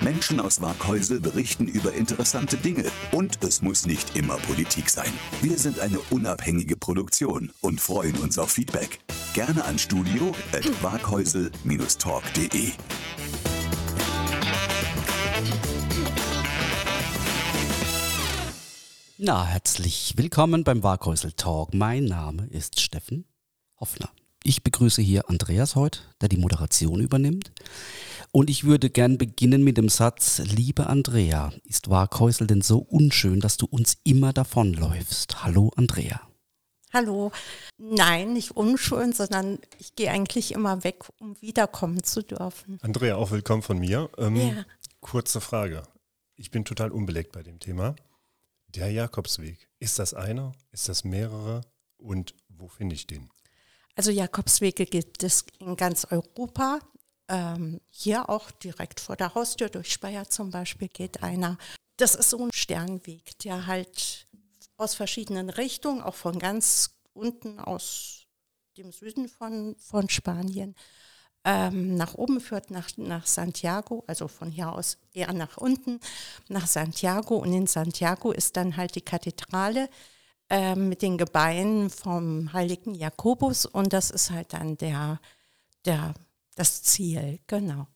Menschen aus Waghäusel berichten über interessante Dinge und es muss nicht immer Politik sein. Wir sind eine unabhängige Produktion und freuen uns auf Feedback. Gerne an studio at waghäusel-talk.de. Na, herzlich willkommen beim Waghäusel Talk. Mein Name ist Steffen Hoffner. Ich begrüße hier Andreas heute, der die Moderation übernimmt. Und ich würde gern beginnen mit dem Satz, liebe Andrea, ist Waghäusel denn so unschön, dass du uns immer davonläufst? Hallo Andrea. Hallo. Nein, nicht unschön, sondern ich gehe eigentlich immer weg, um wiederkommen zu dürfen. Andrea, auch willkommen von mir. Ähm, ja. Kurze Frage. Ich bin total unbelegt bei dem Thema. Der Jakobsweg, ist das einer? Ist das mehrere? Und wo finde ich den? Also Jakobswege gibt es in ganz Europa. Ähm, hier auch direkt vor der Haustür durch Speyer zum Beispiel geht einer. Das ist so ein Sternweg, der halt aus verschiedenen Richtungen, auch von ganz unten aus dem Süden von, von Spanien, ähm, nach oben führt, nach, nach Santiago, also von hier aus eher nach unten, nach Santiago. Und in Santiago ist dann halt die Kathedrale ähm, mit den Gebeinen vom heiligen Jakobus. Und das ist halt dann der, der das Ziel, genau.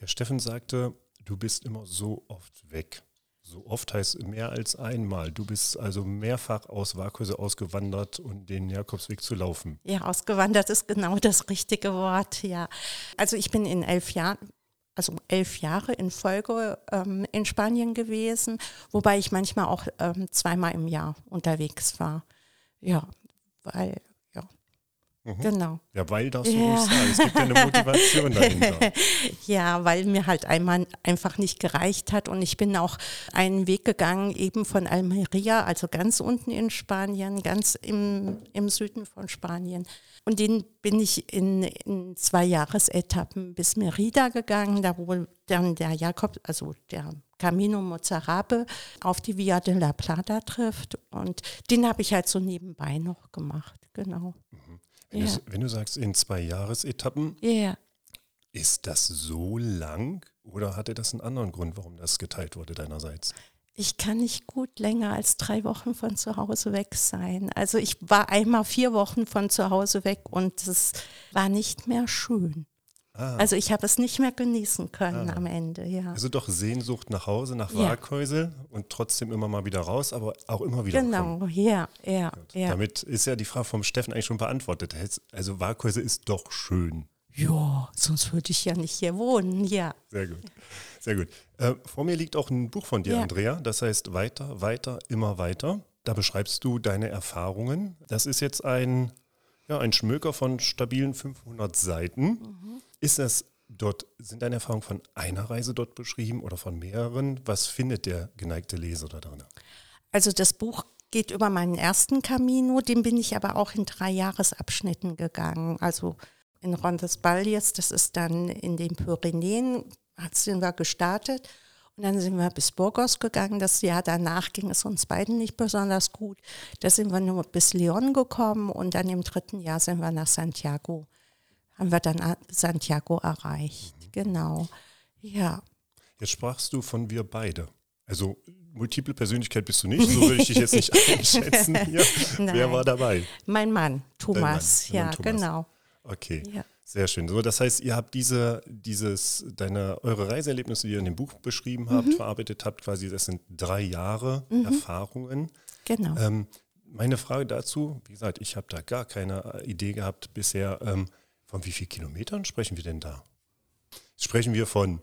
Der Steffen sagte, du bist immer so oft weg. So oft heißt mehr als einmal. Du bist also mehrfach aus Waghäuse ausgewandert, um den Jakobsweg zu laufen. Ja, ausgewandert ist genau das richtige Wort, ja. Also ich bin in elf Jahren, also elf Jahre in Folge ähm, in Spanien gewesen, wobei ich manchmal auch ähm, zweimal im Jahr unterwegs war. Ja, weil Mhm. Genau. Ja, weil das so ja. ruhig sagen. Es gibt ja eine Motivation dahinter. ja, weil mir halt einmal einfach nicht gereicht hat und ich bin auch einen Weg gegangen, eben von Almeria, also ganz unten in Spanien, ganz im, im Süden von Spanien. Und den bin ich in, in zwei Jahresetappen bis Merida gegangen, da wo dann der Jakob, also der Camino Mozarabe auf die Via de la Plata trifft. Und den habe ich halt so nebenbei noch gemacht, genau. Wenn, ja. du, wenn du sagst in zwei Jahresetappen, ja. ist das so lang oder hatte das einen anderen Grund, warum das geteilt wurde deinerseits? Ich kann nicht gut länger als drei Wochen von zu Hause weg sein. Also ich war einmal vier Wochen von zu Hause weg und es war nicht mehr schön. Ah. Also ich habe es nicht mehr genießen können ah. am Ende, ja. Also doch Sehnsucht nach Hause, nach Waghäusel ja. und trotzdem immer mal wieder raus, aber auch immer wieder Genau, kommen. ja, ja, ja. Damit ist ja die Frage vom Steffen eigentlich schon beantwortet. Also Waghäusel ist doch schön. Ja, sonst würde ich ja nicht hier wohnen, ja. Sehr gut, sehr gut. Äh, vor mir liegt auch ein Buch von dir, ja. Andrea, das heißt Weiter, weiter, immer weiter. Da beschreibst du deine Erfahrungen. Das ist jetzt ein, ja, ein Schmöker von stabilen 500 Seiten. Mhm. Ist das dort, sind deine Erfahrungen von einer Reise dort beschrieben oder von mehreren? Was findet der geneigte Leser da drin? Also das Buch geht über meinen ersten Camino, den bin ich aber auch in drei Jahresabschnitten gegangen. Also in Rondes Balles, das ist dann in den Pyrenäen, sind wir gestartet. Und dann sind wir bis Burgos gegangen. Das Jahr danach ging es uns beiden nicht besonders gut. Da sind wir nur bis Leon gekommen und dann im dritten Jahr sind wir nach Santiago haben wir dann Santiago erreicht. Mhm. Genau. Ja. Jetzt sprachst du von wir beide. Also multiple Persönlichkeit bist du nicht, so würde ich dich jetzt nicht einschätzen. Ja. Wer war dabei? Mein Mann, Thomas. Mann, ja, Thomas. genau. Okay. Ja. Sehr schön. So, das heißt, ihr habt diese, dieses, deine, eure Reiseerlebnisse, die ihr in dem Buch beschrieben habt, mhm. verarbeitet habt, quasi, das sind drei Jahre mhm. Erfahrungen. Genau. Ähm, meine Frage dazu, wie gesagt, ich habe da gar keine Idee gehabt bisher. Ähm, von wie vielen Kilometern sprechen wir denn da? Sprechen wir von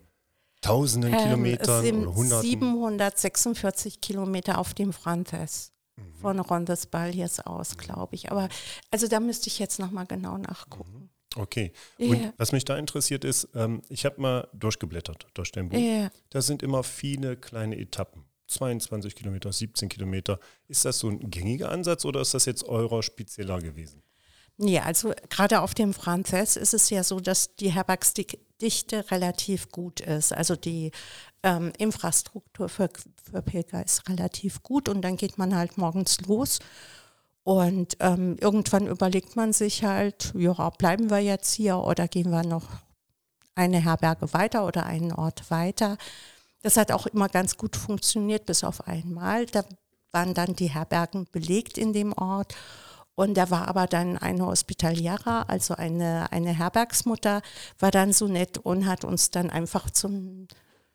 tausenden ähm, Kilometern oder hunderten? 746 Kilometer auf dem Frontes. Mhm. Von Rondes Baljes aus, mhm. glaube ich. Aber also da müsste ich jetzt nochmal genau nachgucken. Mhm. Okay. Und yeah. was mich da interessiert ist, ähm, ich habe mal durchgeblättert durch dein Buch. Yeah. Da sind immer viele kleine Etappen. 22 Kilometer, 17 Kilometer. Ist das so ein gängiger Ansatz oder ist das jetzt eurer spezieller gewesen? Nee, also gerade auf dem Franzess ist es ja so, dass die Herbergsdichte relativ gut ist. Also die ähm, Infrastruktur für, für Pilger ist relativ gut und dann geht man halt morgens los. Und ähm, irgendwann überlegt man sich halt, ja, bleiben wir jetzt hier oder gehen wir noch eine Herberge weiter oder einen Ort weiter. Das hat auch immer ganz gut funktioniert, bis auf einmal. Da waren dann die Herbergen belegt in dem Ort. Und da war aber dann eine Hospitaliera, also eine, eine Herbergsmutter, war dann so nett und hat uns dann einfach zum,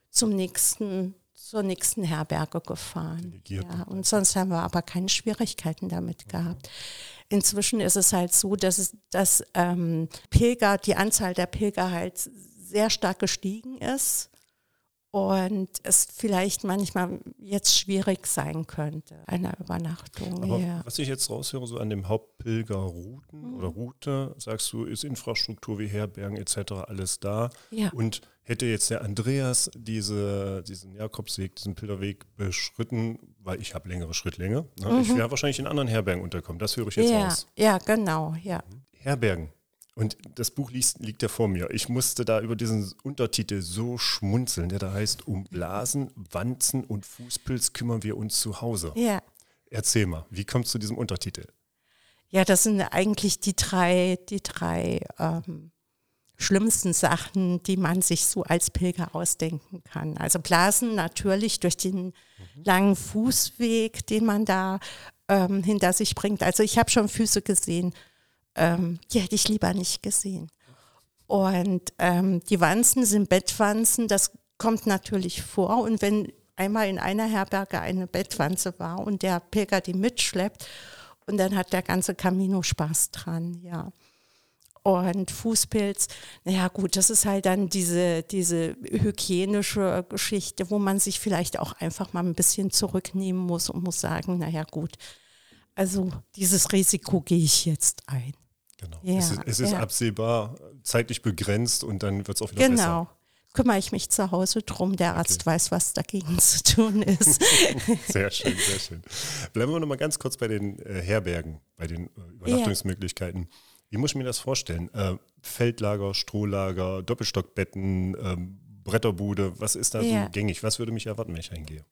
zum nächsten, zur nächsten Herberge gefahren. Ja, und sonst haben wir aber keine Schwierigkeiten damit gehabt. Inzwischen ist es halt so, dass, es, dass ähm, Pilger, die Anzahl der Pilger halt sehr stark gestiegen ist und es vielleicht manchmal jetzt schwierig sein könnte, eine Übernachtung. Aber ja. was ich jetzt raushöre, so an dem Hauptpilgerrouten mhm. oder Route, sagst du, ist Infrastruktur wie Herbergen etc. alles da. Ja. Und hätte jetzt der Andreas diese, diesen Jakobsweg, diesen Pilgerweg beschritten, weil ich habe längere Schrittlänge, ne? mhm. ich wäre wahrscheinlich in anderen Herbergen unterkommen. Das höre ich jetzt ja. raus. Ja, genau, ja. Herbergen. Und das Buch liegt, liegt ja vor mir. Ich musste da über diesen Untertitel so schmunzeln, der da heißt, um Blasen, Wanzen und Fußpilz kümmern wir uns zu Hause. Ja. Erzähl mal, wie kommst du zu diesem Untertitel? Ja, das sind eigentlich die drei, die drei ähm, schlimmsten Sachen, die man sich so als Pilger ausdenken kann. Also Blasen natürlich durch den mhm. langen Fußweg, den man da ähm, hinter sich bringt. Also ich habe schon Füße gesehen, ähm, die hätte ich lieber nicht gesehen. Und ähm, die Wanzen sind Bettwanzen, das kommt natürlich vor. Und wenn einmal in einer Herberge eine Bettwanze war und der Pilger die mitschleppt, und dann hat der ganze Camino Spaß dran, ja. Und Fußpilz, naja gut, das ist halt dann diese, diese hygienische Geschichte, wo man sich vielleicht auch einfach mal ein bisschen zurücknehmen muss und muss sagen, naja gut, also dieses Risiko gehe ich jetzt ein. Genau. Ja, es ist, es ist ja. absehbar, zeitlich begrenzt und dann wird es auch wieder genau. besser. Genau. Kümmere ich mich zu Hause drum. Der Arzt okay. weiß, was dagegen zu tun ist. sehr schön, sehr schön. Bleiben wir noch mal ganz kurz bei den äh, Herbergen, bei den äh, Übernachtungsmöglichkeiten. Wie muss ich mir das vorstellen? Äh, Feldlager, Strohlager, Doppelstockbetten, ähm, Bretterbude, was ist da so gängig? Was würde mich erwarten, wenn ich reingehe?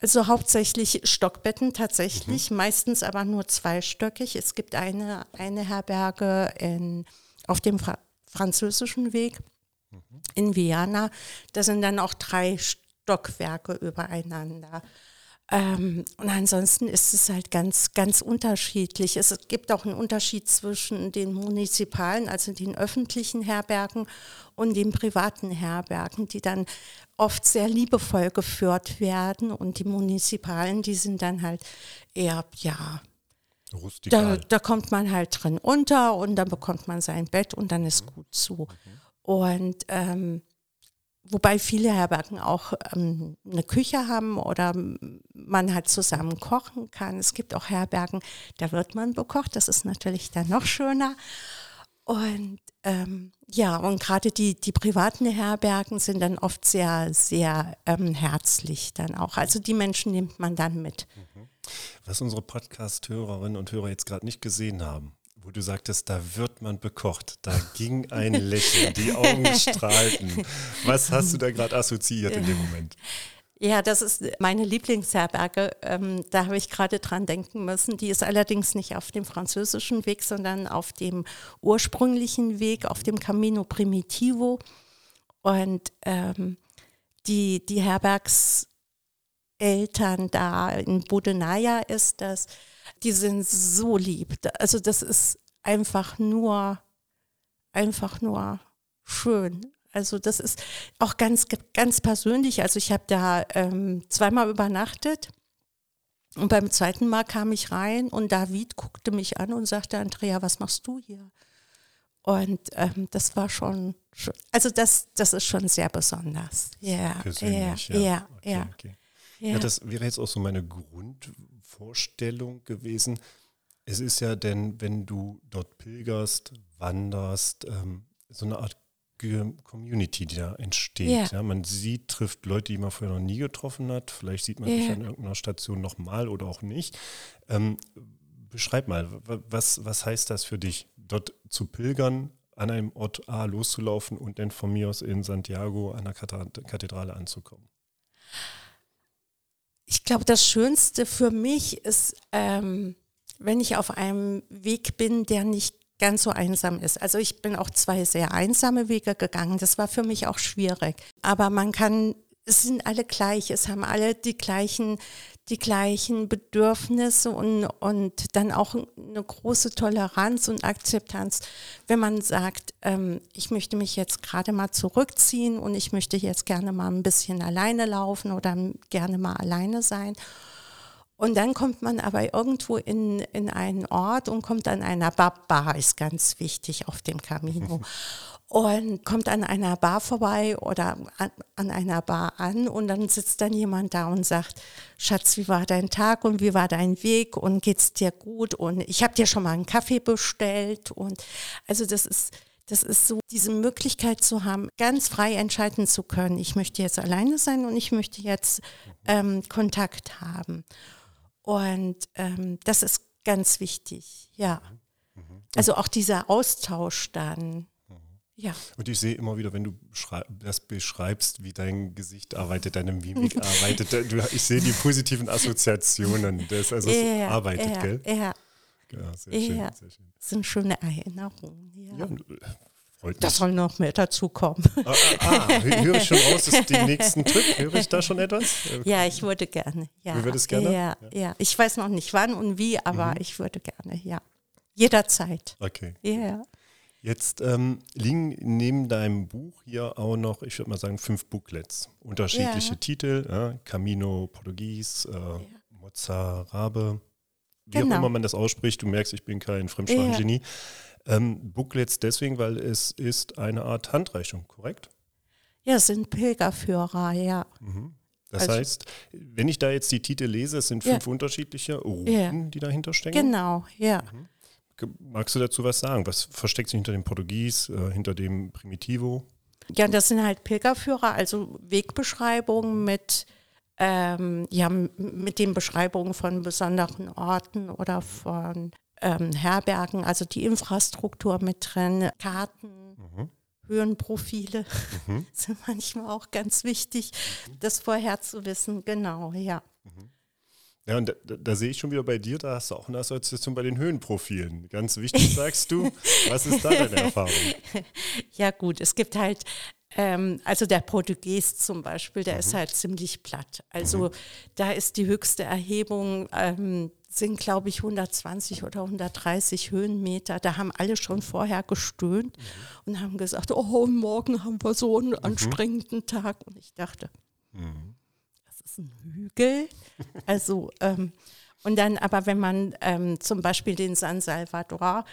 Also hauptsächlich Stockbetten tatsächlich, mhm. meistens aber nur zweistöckig. Es gibt eine, eine Herberge in, auf dem Fra französischen Weg mhm. in Viana. Da sind dann auch drei Stockwerke übereinander. Ähm, und ansonsten ist es halt ganz, ganz unterschiedlich. Es gibt auch einen Unterschied zwischen den munizipalen, also den öffentlichen Herbergen und den privaten Herbergen, die dann oft sehr liebevoll geführt werden. Und die munizipalen, die sind dann halt eher, ja, da, da, kommt man halt drin unter und dann bekommt man sein Bett und dann ist gut zu. Mhm. Und ähm, Wobei viele Herbergen auch ähm, eine Küche haben oder man halt zusammen kochen kann. Es gibt auch Herbergen, da wird man bekocht. Das ist natürlich dann noch schöner. Und ähm, ja, und gerade die, die privaten Herbergen sind dann oft sehr, sehr ähm, herzlich dann auch. Also die Menschen nimmt man dann mit. Mhm. Was unsere Podcast-Hörerinnen und Hörer jetzt gerade nicht gesehen haben, wo du sagtest, da wird man bekocht. Da ging ein Lächeln, die Augen strahlten. Was hast du da gerade assoziiert in dem Moment? Ja, das ist meine Lieblingsherberge. Ähm, da habe ich gerade dran denken müssen. Die ist allerdings nicht auf dem französischen Weg, sondern auf dem ursprünglichen Weg, auf dem Camino Primitivo. Und ähm, die, die Herbergseltern da in Bodenaya ist das, die sind so lieb. Also das ist einfach nur, einfach nur schön. Also das ist auch ganz, ganz persönlich. Also ich habe da ähm, zweimal übernachtet und beim zweiten Mal kam ich rein und David guckte mich an und sagte, Andrea, was machst du hier? Und ähm, das war schon, also das, das ist schon sehr besonders. Ja, ja, ja, okay, ja. Okay. Ja. ja, das wäre jetzt auch so meine Grund, Vorstellung gewesen. Es ist ja denn, wenn du dort pilgerst, wanderst, ähm, so eine Art Community, die da entsteht. Ja. Ja, man sieht, trifft Leute, die man vorher noch nie getroffen hat. Vielleicht sieht man Ja. sich an irgendeiner Station nochmal oder auch nicht. Ähm, beschreib mal, wa- was, was heißt das für dich, dort zu pilgern, an einem Ort A loszulaufen und dann von mir aus in Santiago an der Kathe- Kathedrale anzukommen? Ich glaube, das Schönste für mich ist, ähm, wenn ich auf einem Weg bin, der nicht ganz so einsam ist. Also ich bin auch zwei sehr einsame Wege gegangen. Das war für mich auch schwierig. Aber man kann, es sind alle gleich, es haben alle die gleichen, die gleichen Bedürfnisse und, und dann auch eine große Toleranz und Akzeptanz, wenn man sagt, ähm, ich möchte mich jetzt gerade mal zurückziehen und ich möchte jetzt gerne mal ein bisschen alleine laufen oder gerne mal alleine sein. Und dann kommt man aber irgendwo in, in einen Ort und kommt an einer Bar ist ganz wichtig auf dem Camino. Und kommt an einer Bar vorbei oder an, an einer Bar an und dann sitzt dann jemand da und sagt, Schatz, wie war dein Tag und wie war dein Weg und geht's dir gut und ich habe dir schon mal einen Kaffee bestellt und also das ist das ist so, diese Möglichkeit zu haben, ganz frei entscheiden zu können. Ich möchte jetzt alleine sein und ich möchte jetzt ähm, Kontakt haben. Und ähm, das ist ganz wichtig, ja. Also auch dieser Austausch dann. Ja, Und ich sehe immer wieder, wenn du das beschreibst, wie dein Gesicht arbeitet, deine Mimik arbeitet, du, ich sehe die positiven Assoziationen. Das, also es ja, arbeitet, ja, gell? ja, Ja, sehr schön, Ja. sehr schön. das sind schöne Erinnerungen. Ja. Ja, äh. Das soll noch mehr dazu kommen. Ah, ah, ah, hö- höre ich schon raus, ist den nächsten Trip? Höre ich da schon etwas? Ja, ich würde gerne. Ja. Du würdest gerne? Ja, ja. Ich weiß noch nicht wann und wie, aber ich würde gerne, ja. Jederzeit. Okay. Ja. Jetzt ähm, liegen neben deinem Buch hier auch noch, ich würde mal sagen, fünf Booklets. Unterschiedliche Ja. Titel, ja, Camino Portugies, äh, Mozarabe, wie auch Genau. immer man das ausspricht. Du merkst, ich bin kein Fremdsprachengenie. Ähm, Booklets deswegen, weil es ist eine Art Handreichung, korrekt? Ja, es sind Pilgerführer, ja. Das Also- heißt, wenn ich da jetzt die Titel lese, es sind Ja. fünf unterschiedliche Routen, Ja. die dahinter stecken. Genau, ja. Ge- Magst du dazu was sagen? Was versteckt sich hinter dem Portugies, äh, hinter dem Primitivo? Ja, das sind halt Pilgerführer, also Wegbeschreibungen mit, ähm, ja, mit den Beschreibungen von besonderen Orten oder von ähm, Herbergen, also die Infrastruktur mit drin, Karten, Höhenprofile sind manchmal auch ganz wichtig, das vorher zu wissen. Genau, ja. Ja, und da, da, sehe ich schon wieder bei dir, da hast du auch eine Assoziation bei den Höhenprofilen. Ganz wichtig, sagst du. Was ist da deine Erfahrung? Ja, gut, es gibt halt, ähm, also der Portugies zum Beispiel, der ist halt ziemlich platt. Also da ist die höchste Erhebung, ähm, sind glaube ich 120 oder 130 Höhenmeter. Da haben alle schon vorher gestöhnt und haben gesagt, oh, morgen haben wir so einen anstrengenden Tag. Und ich dachte, das ist ein Hügel. Also, ähm, und dann aber, wenn man ähm, zum Beispiel den San Salvador,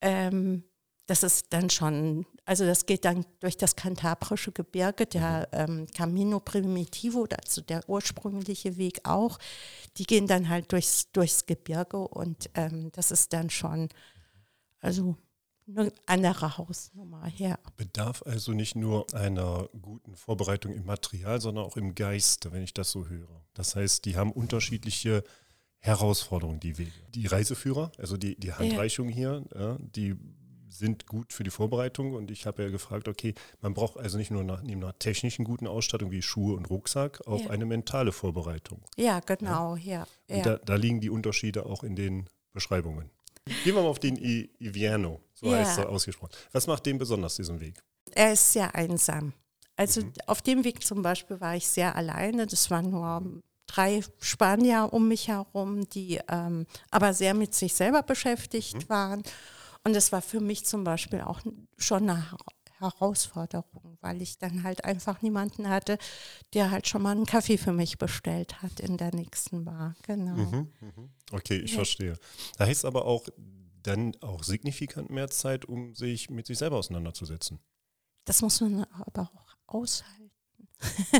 ähm, das ist dann schon, also das geht dann durch das kantabrische Gebirge, der ähm, Camino Primitivo, also der ursprüngliche Weg auch, die gehen dann halt durchs, durchs Gebirge und ähm, das ist dann schon, also eine andere Hausnummer her. Bedarf also nicht nur einer guten Vorbereitung im Material, sondern auch im Geiste, wenn ich das so höre. Das heißt, die haben unterschiedliche Herausforderungen, die Wege. Die Reiseführer, also die, die Handreichung hier, ja, die sind gut für die Vorbereitung und ich habe ja gefragt, okay, man braucht also nicht nur nach, neben einer technischen guten Ausstattung wie Schuhe und Rucksack auch Ja. eine mentale Vorbereitung. Ja, genau, ja. Und ja. da, da liegen die Unterschiede auch in den Beschreibungen. Gehen wir mal auf den I Ivierno, so Ja. heißt er ausgesprochen. Was macht den besonders, diesen Weg? Er ist sehr einsam. Also auf dem Weg zum Beispiel war ich sehr alleine. Das waren nur drei Spanier um mich herum, die ähm, aber sehr mit sich selber beschäftigt waren. Und das war für mich zum Beispiel auch schon eine Herausforderung, weil ich dann halt einfach niemanden hatte, der halt schon mal einen Kaffee für mich bestellt hat in der nächsten Bar. Genau. Okay, ich verstehe. Da heißt aber auch dann auch signifikant mehr Zeit, um sich mit sich selber auseinanderzusetzen. Das muss man aber auch aushalten.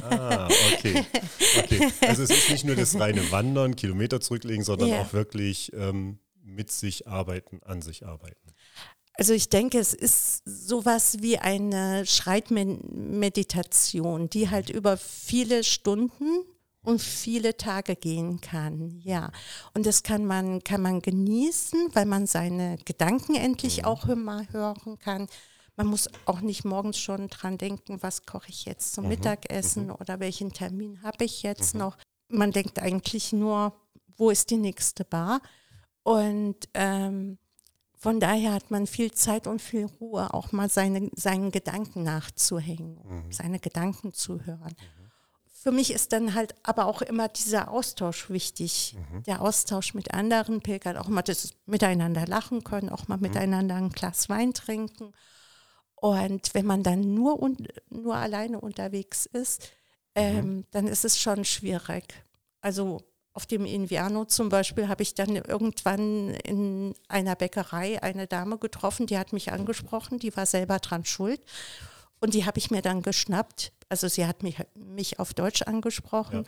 Ah, okay. okay. Also es ist nicht nur das reine Wandern, Kilometer zurücklegen, sondern Ja. auch wirklich ähm, mit sich arbeiten, an sich arbeiten. Also ich denke, es ist sowas wie eine Schreitmeditation, die halt über viele Stunden und viele Tage gehen kann. Ja, und das kann man kann man genießen, weil man seine Gedanken endlich Mhm. auch mal hören kann. Man muss auch nicht morgens schon dran denken, was koche ich jetzt zum Mittagessen oder welchen Termin habe ich jetzt noch. Man denkt eigentlich nur, wo ist die nächste Bar? Und ähm, von daher hat man viel Zeit und viel Ruhe, auch mal seine, seinen Gedanken nachzuhängen, seine Gedanken zu hören. Für mich ist dann halt aber auch immer dieser Austausch wichtig. Der Austausch mit anderen Pilgern, auch mal das miteinander lachen können, auch mal miteinander ein Glas Wein trinken. Und wenn man dann nur, un nur alleine unterwegs ist, ähm, dann ist es schon schwierig. Also auf dem Inviano zum Beispiel habe ich dann irgendwann in einer Bäckerei eine Dame getroffen, die hat mich angesprochen, die war selber dran schuld. Und die habe ich mir dann geschnappt. Also sie hat mich, mich auf Deutsch angesprochen.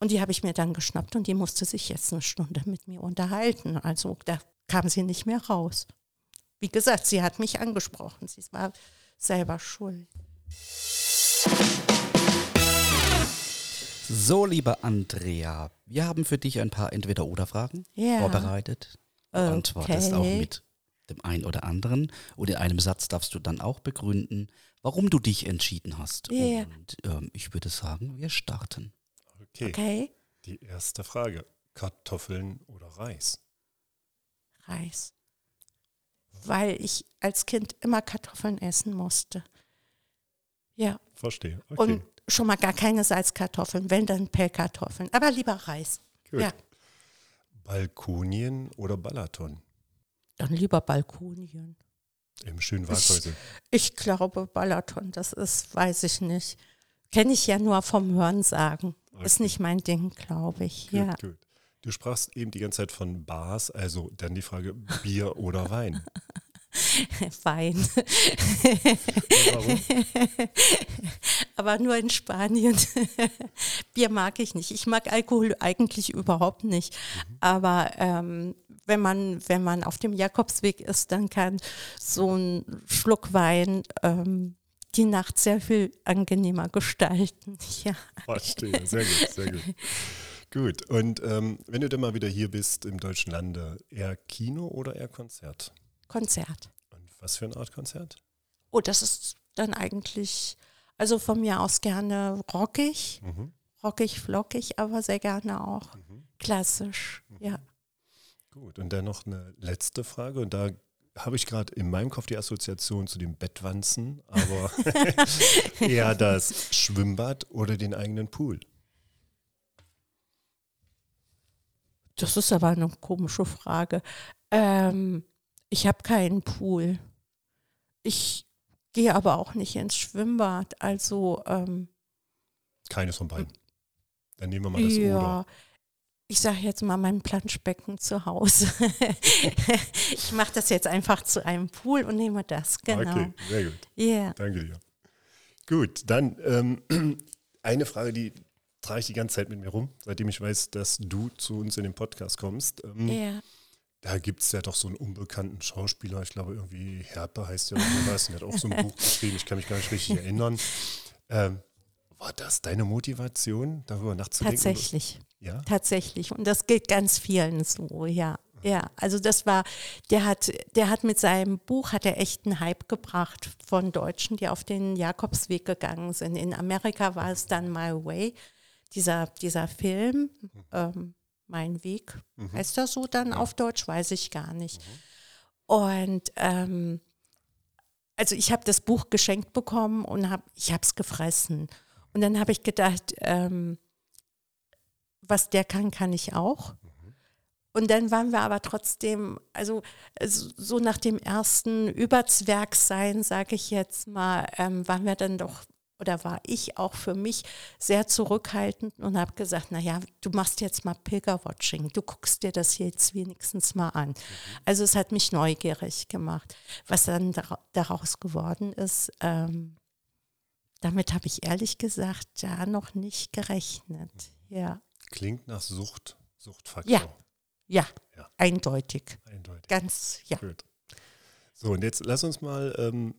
Und die habe ich mir dann geschnappt und die musste sich jetzt eine Stunde mit mir unterhalten. Also da kam sie nicht mehr raus. Wie gesagt, sie hat mich angesprochen. Sie war selber schuld. So, liebe Andrea, wir haben für dich ein paar Entweder-Oder-Fragen Ja. vorbereitet. Du antwortest Okay. auch mit dem einen oder anderen. Und in einem Satz darfst du dann auch begründen, warum du dich entschieden hast. Ja. Und ähm, ich würde sagen, wir starten. Okay. Okay? Die erste Frage. Kartoffeln oder Reis? Reis. Weil ich als Kind immer Kartoffeln essen musste. Ja, Verstehe. Okay. und schon mal gar keine Salzkartoffeln, wenn dann Pellkartoffeln. Aber lieber Reis. Gut. Ja, Balkonien oder Balaton? dann lieber Balkonien. Im schönen Waghäusel. Ich glaube Balaton, das ist, weiß ich nicht. Kenne ich ja nur vom Hörensagen. Ist Okay. nicht mein Ding, glaube ich. Gut, Ja. gut. Du sprachst eben die ganze Zeit von Bars, also dann die Frage Bier oder Wein. Wein. Warum? Aber nur in Spanien. Bier mag ich nicht. Ich mag Alkohol eigentlich überhaupt nicht. Aber ähm, wenn, man, wenn man auf dem Jakobsweg ist, dann kann so ein Schluck Wein ähm, die Nacht sehr viel angenehmer gestalten. Ja. Verstehe, sehr gut, sehr gut. Gut, und ähm, wenn du dann mal wieder hier bist im deutschen Lande, eher Kino oder eher Konzert? Konzert. Und was für eine Art Konzert? Oh, das ist dann eigentlich, also von mir aus gerne rockig, Mhm. rockig, flockig, aber sehr gerne auch klassisch. Ja. Gut, und dann noch eine letzte Frage. Und da habe ich gerade in meinem Kopf die Assoziation zu dem Bettwanzen, aber eher das Schwimmbad oder den eigenen Pool. Das ist aber eine komische Frage. Ähm, ich habe keinen Pool. Ich gehe aber auch nicht ins Schwimmbad. Also ähm, Keines von beiden. Dann nehmen wir mal das ja, Oder. ich sage jetzt mal mein Planschbecken zu Hause. ich mache das jetzt einfach zu einem Pool und nehme das. Genau. Okay, sehr gut. Ja. Danke dir. Gut, dann ähm, eine Frage, die trage ich die ganze Zeit mit mir rum, seitdem ich weiß, dass du zu uns in den Podcast kommst. Ähm, Ja. Da gibt es ja doch so einen unbekannten Schauspieler, ich glaube irgendwie Herpe heißt ja oder was, der hat auch so ein Buch geschrieben, ich kann mich gar nicht richtig erinnern. Ähm, war das deine Motivation, darüber nachzudenken? Tatsächlich. Ja? Tatsächlich. Und das geht ganz vielen so, ja. Ja, also das war, der hat, der hat mit seinem Buch, hat er echt einen Hype gebracht von Deutschen, die auf den Jakobsweg gegangen sind. In Amerika war es dann My Way, dieser, dieser Film, ähm, Mein Weg, heißt das so dann auf Deutsch, weiß ich gar nicht. Und ähm, also ich habe das Buch geschenkt bekommen und hab, ich habe es gefressen. Und dann habe ich gedacht, ähm, was der kann, kann ich auch. Und dann waren wir aber trotzdem, also so nach dem ersten Überzwergsein, sage ich jetzt mal, ähm, waren wir dann doch, oder war ich auch für mich sehr zurückhaltend und habe gesagt, naja, du machst jetzt mal Pilgerwatching, du guckst dir das jetzt wenigstens mal an. Also es hat mich neugierig gemacht. Was dann dara- daraus geworden ist, ähm, damit habe ich ehrlich gesagt da noch nicht gerechnet. Ja, Klingt nach Sucht, Suchtfaktor. Ja. ja, Ja. eindeutig. Eindeutig. Ganz, ja. Gut. So, und jetzt lass uns mal ähm,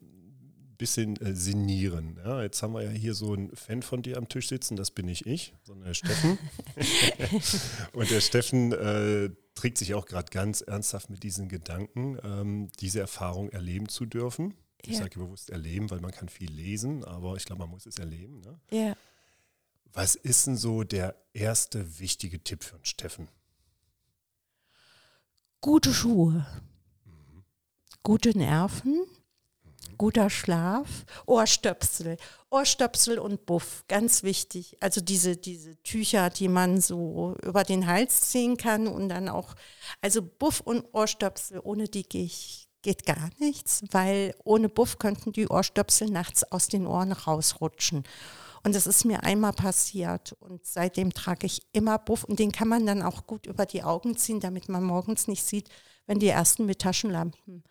bisschen äh, sinnieren. Ja, jetzt haben wir ja hier so einen Fan von dir am Tisch sitzen, das bin nicht ich, sondern der Steffen. und der Steffen äh, trägt sich auch gerade ganz ernsthaft mit diesen Gedanken, ähm, diese Erfahrung erleben zu dürfen. Ich ja. sage bewusst erleben, weil man kann viel lesen, aber ich glaube, man muss es erleben. Ne? Ja. Was ist denn so der erste wichtige Tipp für einen Steffen? Gute Schuhe, mhm. gute Nerven. Guter Schlaf, Ohrstöpsel, Ohrstöpsel und Buff, ganz wichtig. Also diese, diese Tücher, die man so über den Hals ziehen kann und dann auch, also Buff und Ohrstöpsel, ohne die gehe geht gar nichts, weil ohne Buff könnten die Ohrstöpsel nachts aus den Ohren rausrutschen. Und das ist mir einmal passiert. Und seitdem trage ich immer Buff. Und den kann man dann auch gut über die Augen ziehen, damit man morgens nicht sieht, wenn die ersten mit Taschenlampen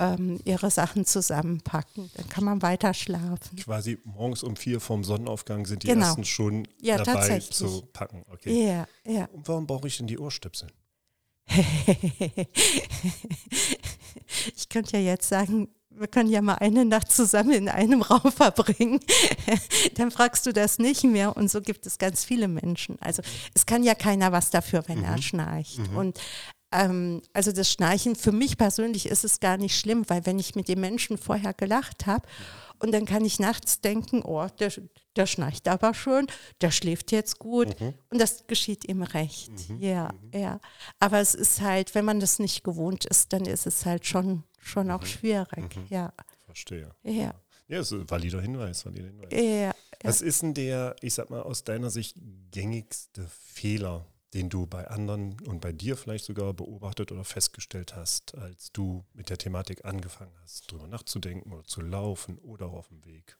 ähm, ihre Sachen zusammenpacken. Dann kann man weiter schlafen. Quasi morgens um vier vorm Sonnenaufgang sind die genau. ersten schon ja, dabei zu packen. Okay. Ja, ja. Und warum brauche ich denn die Ohrstöpsel? ich könnte ja jetzt sagen, wir können ja mal eine Nacht zusammen in einem Raum verbringen. Dann fragst du das nicht mehr. Und so gibt es ganz viele Menschen. Also es kann ja keiner was dafür, wenn mhm. er schnarcht. Mhm. Und ähm, also das Schnarchen, für mich persönlich ist es gar nicht schlimm, weil wenn ich mit dem Menschen vorher gelacht habe und dann kann ich nachts denken, oh, der, der schnarcht aber schon, der schläft jetzt gut mhm. und das geschieht ihm recht. Mhm. Ja, mhm. ja. Aber es ist halt, wenn man das nicht gewohnt ist, dann ist es halt schon, schon auch mhm. schwierig. Mhm. Ja. Verstehe. Ja. Ja, ist ein valider Hinweis, valider Hinweis. Ja, Was ist denn der, ich sag mal, aus deiner Sicht gängigste Fehler, den du bei anderen und bei dir vielleicht sogar beobachtet oder festgestellt hast, als du mit der Thematik angefangen hast, darüber nachzudenken oder zu laufen oder auf dem Weg?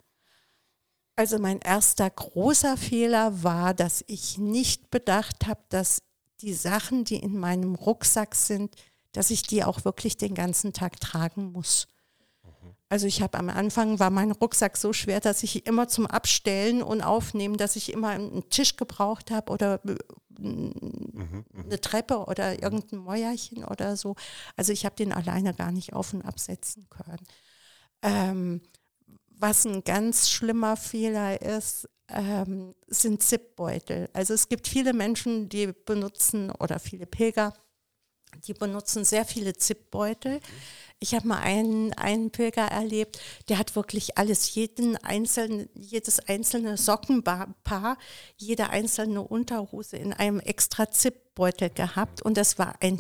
Also mein erster großer Fehler war, dass ich nicht bedacht habe, dass die Sachen, die in meinem Rucksack sind, dass ich die auch wirklich den ganzen Tag tragen muss. Also ich habe am Anfang war mein Rucksack so schwer, dass ich immer zum Abstellen und Aufnehmen, dass ich immer einen Tisch gebraucht habe oder äh, mhm, eine Treppe oder irgendein Mäuerchen oder so. Also ich habe den alleine gar nicht auf und absetzen können. Ähm, was ein ganz schlimmer Fehler ist, ähm, sind Zipbeutel. Also es gibt viele Menschen, die benutzen oder viele Pilger, die benutzen sehr viele Zipbeutel. Ich habe mal einen, einen Pilger erlebt, der hat wirklich alles, jeden einzelnen, jedes einzelne Sockenpaar, jede einzelne Unterhose in einem extra Zipbeutel gehabt. Und das war ein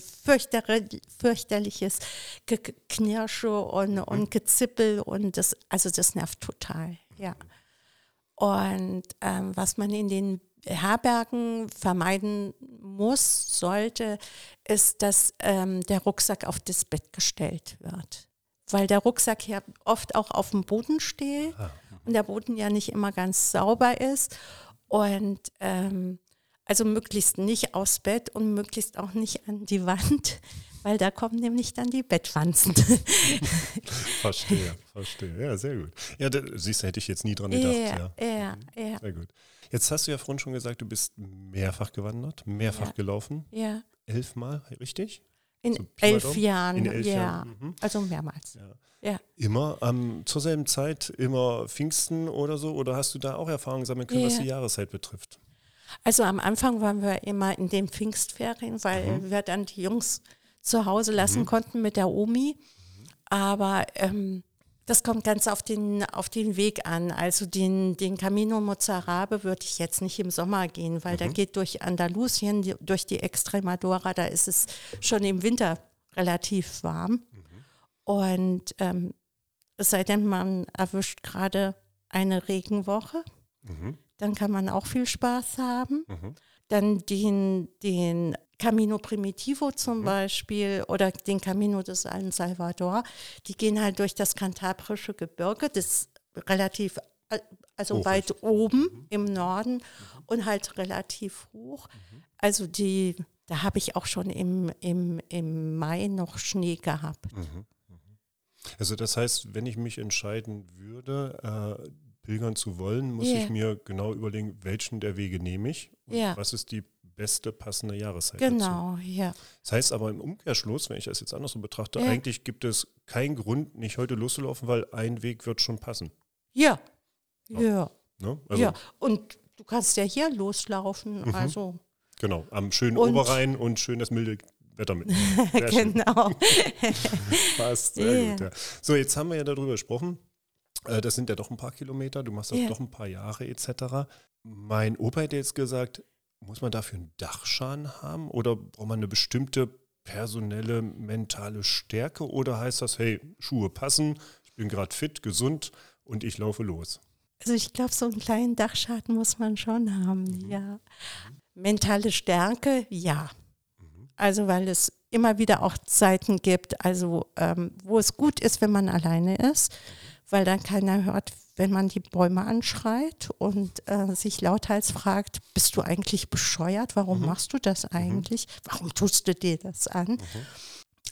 fürchterliches Geknirsche und, mhm. und Gezippel. Und das, also das nervt total, ja. Und ähm, was man in den Herbergen vermeiden muss, sollte, ist, dass ähm, der Rucksack auf das Bett gestellt wird. Weil der Rucksack ja oft auch auf dem Boden steht ah. und der Boden ja nicht immer ganz sauber ist. Und ähm, also möglichst nicht aufs Bett und möglichst auch nicht an die Wand, weil da kommen nämlich dann die Bettwanzen. verstehe, verstehe. Ja, sehr gut. Ja, da, siehst du, hätte ich jetzt nie dran gedacht. Ja, ja, ja. ja. Sehr gut. Jetzt hast du ja vorhin schon gesagt, du bist mehrfach gewandert, mehrfach ja. gelaufen. Ja. Elfmal, richtig? In so elf Jahren, In elf ja. Jahren. Mhm. Also mehrmals. Ja. ja. Immer ähm, zur selben Zeit, immer Pfingsten oder so? Oder hast du da auch Erfahrungen sammeln können, was die Jahreszeit betrifft? Also am Anfang waren wir immer in den Pfingstferien, weil mhm. wir dann die Jungs zu Hause lassen mhm. konnten mit der Omi. Aber ähm, das kommt ganz auf den, auf den Weg an. Also den, den Camino Mozarabe würde ich jetzt nicht im Sommer gehen, weil mhm. der geht durch Andalusien, durch die Extremadura, da ist es schon im Winter relativ warm. Mhm. Und ähm, es sei denn, man erwischt gerade eine Regenwoche, mhm. dann kann man auch viel Spaß haben. Mhm. Dann den, den Camino Primitivo zum mhm. Beispiel oder den Camino de San Salvador, die gehen halt durch das kantabrische Gebirge, das relativ, also hoch weit ist. oben mhm. im Norden mhm. und halt relativ hoch. Mhm. Also die, da habe ich auch schon im, im, im Mai noch Schnee gehabt. Mhm. mhm. Also das heißt, wenn ich mich entscheiden würde, äh, pilgern zu wollen, muss yeah. ich mir genau überlegen, welchen der Wege nehme ich und yeah. was ist die beste passende Jahreszeit. Genau, dazu. ja. Das heißt aber im Umkehrschluss, wenn ich das jetzt anders so betrachte, Ja. eigentlich gibt es keinen Grund, nicht heute loszulaufen, weil ein Weg wird schon passen. Ja, ja, Ne? Also, ja. Und du kannst ja hier loslaufen, also Genau, am schönen Und- Oberrhein und schön das milde Wetter mitnehmen. Genau. Passt, sehr Ja. gut. Ja. So, jetzt haben wir ja darüber gesprochen. Äh, Das sind ja doch ein paar Kilometer, du machst das Ja. doch ein paar Jahre etc. Mein Opa hätte jetzt gesagt, muss man dafür einen Dachschaden haben oder braucht man eine bestimmte personelle, mentale Stärke oder heißt das, hey, Schuhe passen, ich bin gerade fit, gesund und ich laufe los? Also ich glaube, so einen kleinen Dachschaden muss man schon haben, Mhm. ja. Mentale Stärke, ja. Also weil es immer wieder auch Zeiten gibt, also ähm, wo es gut ist, wenn man alleine ist, weil dann keiner hört, wenn man die Bäume anschreit und äh, sich lauthals fragt, bist du eigentlich bescheuert? Warum machst du das eigentlich? Warum tust du dir das an?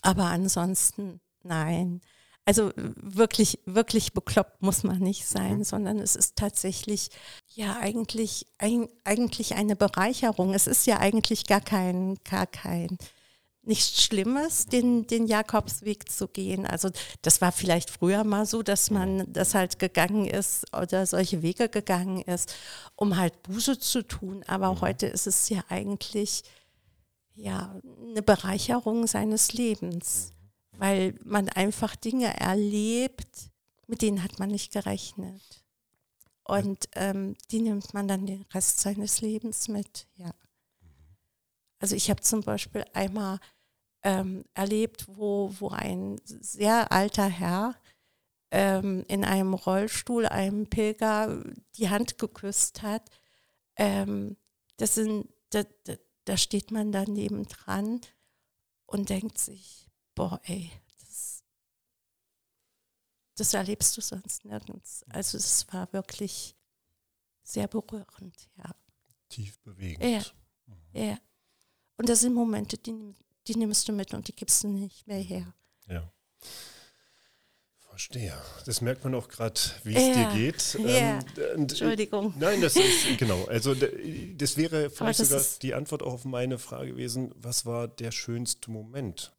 Aber ansonsten nein. Also wirklich, wirklich bekloppt muss man nicht sein, sondern es ist tatsächlich ja eigentlich, ein, eigentlich eine Bereicherung. Es ist ja eigentlich gar kein, gar kein nichts Schlimmes, den, den Jakobsweg zu gehen. Also das war vielleicht früher mal so, dass man das halt gegangen ist oder solche Wege gegangen ist, um halt Buße zu tun. Aber heute ist es ja eigentlich ja eine Bereicherung seines Lebens, weil man einfach Dinge erlebt, mit denen hat man nicht gerechnet. Und ähm, die nimmt man dann den Rest seines Lebens mit, ja. Also ich habe zum Beispiel einmal ähm, erlebt, wo, wo ein sehr alter Herr ähm, in einem Rollstuhl einem Pilger die Hand geküsst hat. Ähm, das sind, da, da, da steht man daneben dran und denkt sich, boah, ey, das, das erlebst du sonst nirgends. Also es war wirklich sehr berührend, ja. Tief bewegend. Ja. Ja. Und das sind Momente, die, die nimmst du mit und die gibst du nicht mehr her. Ja. Verstehe. Das merkt man auch gerade, wie es Ja. dir geht. Ja. und, äh, Entschuldigung. Nein, das ist, genau. Also das wäre vielleicht das sogar die Antwort auch auf meine Frage gewesen, was war der schönste Moment?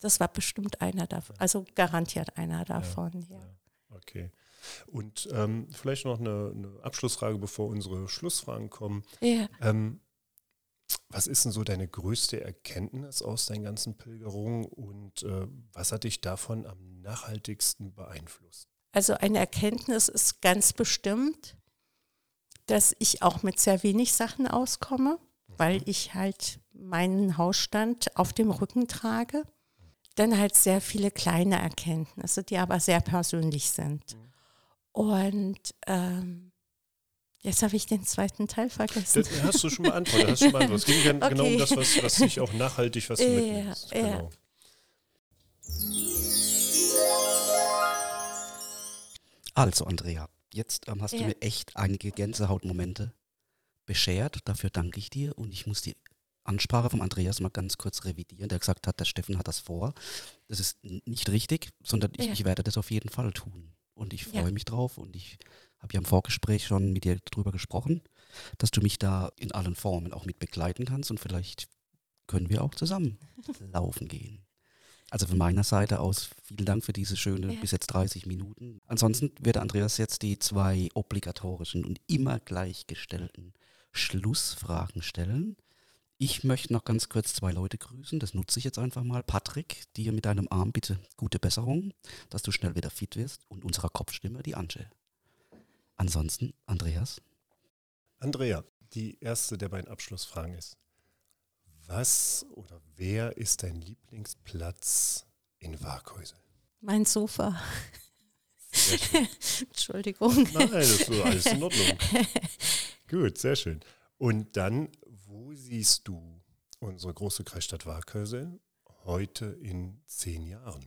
Das war bestimmt einer davon, also garantiert einer davon, ja. Okay. Und ähm, vielleicht noch eine, eine Abschlussfrage, bevor unsere Schlussfragen kommen. Ja. Ähm, was ist denn so deine größte Erkenntnis aus deinen ganzen Pilgerungen und äh, was hat dich davon am nachhaltigsten beeinflusst? Also eine Erkenntnis ist ganz bestimmt, dass ich auch mit sehr wenig Sachen auskomme, weil ich halt meinen Hausstand auf dem Rücken trage. Dann halt sehr viele kleine Erkenntnisse, die aber sehr persönlich sind. Und ähm, jetzt habe ich den zweiten Teil vergessen. Das hast du schon beantwortet. Hast du schon beantwortet. Es ging gen- genau um Okay. das, was, was dich auch nachhaltig was du Ja, mitnimmst. ja. Genau. Also, Andrea, jetzt ähm, hast du Ja. mir echt einige Gänsehautmomente beschert. Dafür danke ich dir und ich muss die Ansprache vom Andreas mal ganz kurz revidieren, der gesagt hat, der Steffen hat das vor. Das ist nicht richtig, sondern ich, ich werde das auf jeden Fall tun. Und ich Ja. freue mich drauf und ich habe ja im Vorgespräch schon mit dir darüber gesprochen, dass du mich da in allen Formen auch mit begleiten kannst und vielleicht können wir auch zusammen laufen gehen. Also von meiner Seite aus vielen Dank für diese schöne Ja. bis jetzt 30 Minuten. Ansonsten wird Andreas jetzt die zwei obligatorischen und immer gleichgestellten Schlussfragen stellen. Ich möchte noch ganz kurz zwei Leute grüßen. Das nutze ich jetzt einfach mal. Patrick, dir mit deinem Arm bitte gute Besserung, dass du schnell wieder fit wirst. Und unserer Kopfstimme, die Anche. Ansonsten, Andreas. Andrea, die erste der beiden Abschlussfragen ist, was oder wer ist dein Lieblingsplatz in Waghäusel? Mein Sofa. Entschuldigung. Nein, das ist so alles in Ordnung. Gut, sehr schön. Und dann, wo siehst du unsere große Kreisstadt Waghäusel heute in zehn Jahren?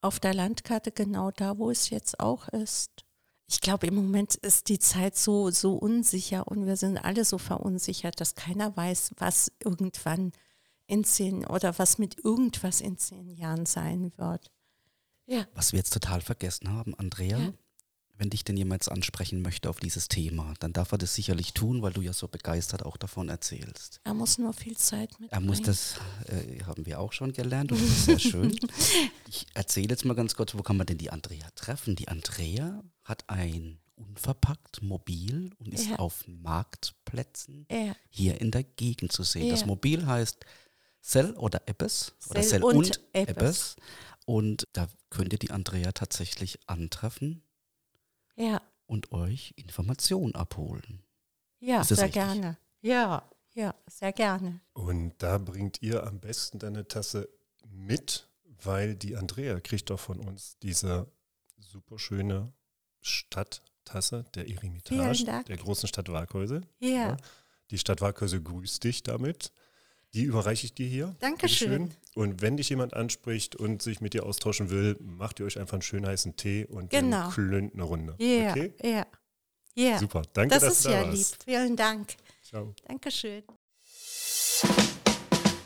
Auf der Landkarte genau da, wo es jetzt auch ist. Ich glaube, im Moment ist die Zeit so, so unsicher und wir sind alle so verunsichert, dass keiner weiß, was irgendwann in zehn oder was mit irgendwas in zehn Jahren sein wird. Ja, Was wir jetzt total vergessen haben, Andrea, Ja. Wenn dich denn jemand ansprechen möchte auf dieses Thema, dann darf er das sicherlich tun, weil du ja so begeistert auch davon erzählst. Er muss nur viel Zeit mit. Er muss das, äh, haben wir auch schon gelernt und das ist sehr schön. Ich erzähle jetzt mal ganz kurz, wo kann man denn die Andrea treffen? Die Andrea hat ein unverpackt Mobil und ist Ja. auf Marktplätzen Ja. hier in der Gegend zu sehen. Das Ja. Mobil heißt Cell oder Ebbes oder Cell und und. Ebbes. Und da könnt ihr die Andrea tatsächlich antreffen Ja, und euch Informationen abholen. ja, sehr richtig? gerne. Ja, ja, sehr gerne. Und da bringt ihr am besten deine Tasse mit, weil die Andrea kriegt doch von uns diese super schöne Stadttasse der Eremitage, Vielen Dank. der großen Stadt Waghäusel. Ja, Die Stadt Waghäusel grüßt dich damit. Die überreiche ich dir hier. Dankeschön. Und wenn dich jemand anspricht und sich mit dir austauschen will, macht ihr euch einfach einen schönen heißen Tee und Genau. dann klönt eine Runde. ja, Okay? ja. Ja, Super. Danke, das dass ist du da ja lieb. warst. Vielen Dank. Ciao. Dankeschön.